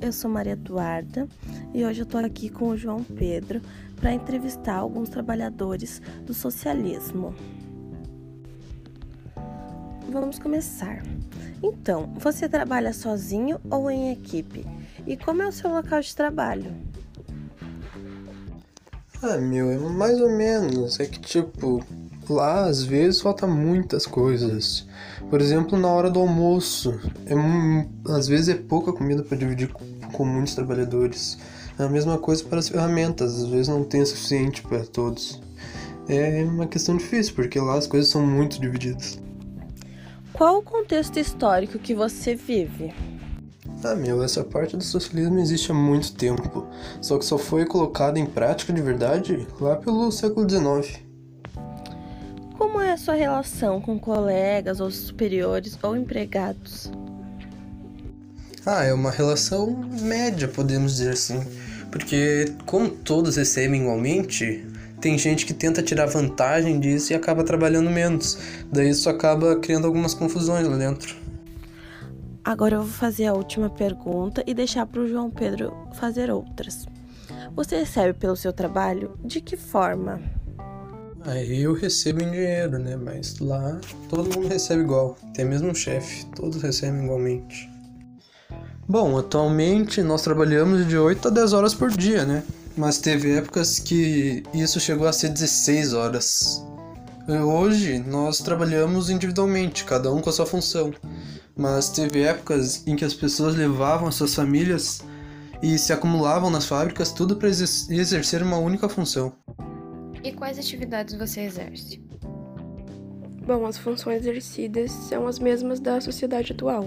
eu sou Maria Eduarda e hoje eu estou aqui com o João Pedro para entrevistar alguns trabalhadores do socialismo. Vamos começar. Então, você trabalha sozinho ou em equipe? E como é o seu local de trabalho? Ah, meu, é mais ou menos. É que, tipo, lá às vezes falta muitas coisas. Por exemplo, na hora do almoço, é, às vezes é pouca comida para dividir com muitos trabalhadores. É a mesma coisa para as ferramentas, às vezes não tem o suficiente para todos. É uma questão difícil, porque lá as coisas são muito divididas. Qual o contexto histórico que você vive? Ah, meu, essa parte do socialismo existe há muito tempo, só que só foi colocada em prática de verdade lá pelo século XIX. Como é a sua relação com colegas ou superiores ou empregados? Ah, é uma relação média, podemos dizer assim. Porque, como todos recebem igualmente, tem gente que tenta tirar vantagem disso e acaba trabalhando menos. Daí isso acaba criando algumas confusões lá dentro. Agora eu vou fazer a última pergunta e deixar para o João Pedro fazer outras. Você recebe pelo seu trabalho? De que forma? Aí eu recebo em dinheiro, né? Mas lá todo mundo recebe igual. Tem mesmo um chefe, todos recebem igualmente. Bom, atualmente nós trabalhamos de 8 a 10 horas por dia, né? Mas teve épocas que isso chegou a ser 16 horas. Hoje nós trabalhamos individualmente, cada um com a sua função. Mas teve épocas em que as pessoas levavam as suas famílias e se acumulavam nas fábricas tudo para exercer uma única função. E quais atividades você exerce? Bom, as funções exercidas são as mesmas da sociedade atual,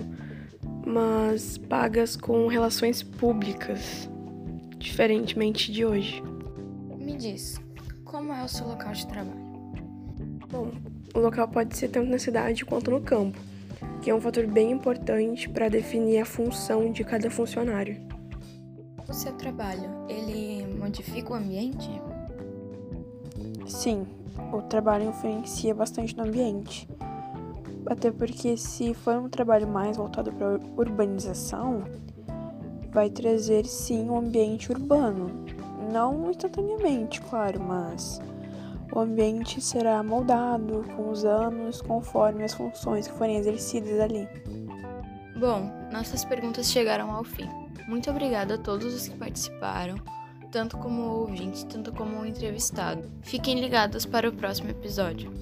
mas pagas com relações públicas, diferentemente de hoje. Me diz, como é o seu local de trabalho? Bom, o local pode ser tanto na cidade quanto no campo, que é um fator bem importante para definir a função de cada funcionário. O seu trabalho, ele modifica o ambiente? Sim, o trabalho influencia bastante no ambiente. Até porque, se for um trabalho mais voltado para urbanização, vai trazer sim um ambiente urbano. Não instantaneamente, claro, mas o ambiente será moldado com os anos, conforme as funções que forem exercidas ali. Bom, nossas perguntas chegaram ao fim. Muito obrigada a todos os que participaram tanto como o ouvinte, tanto como entrevistado. Fiquem ligados para o próximo episódio.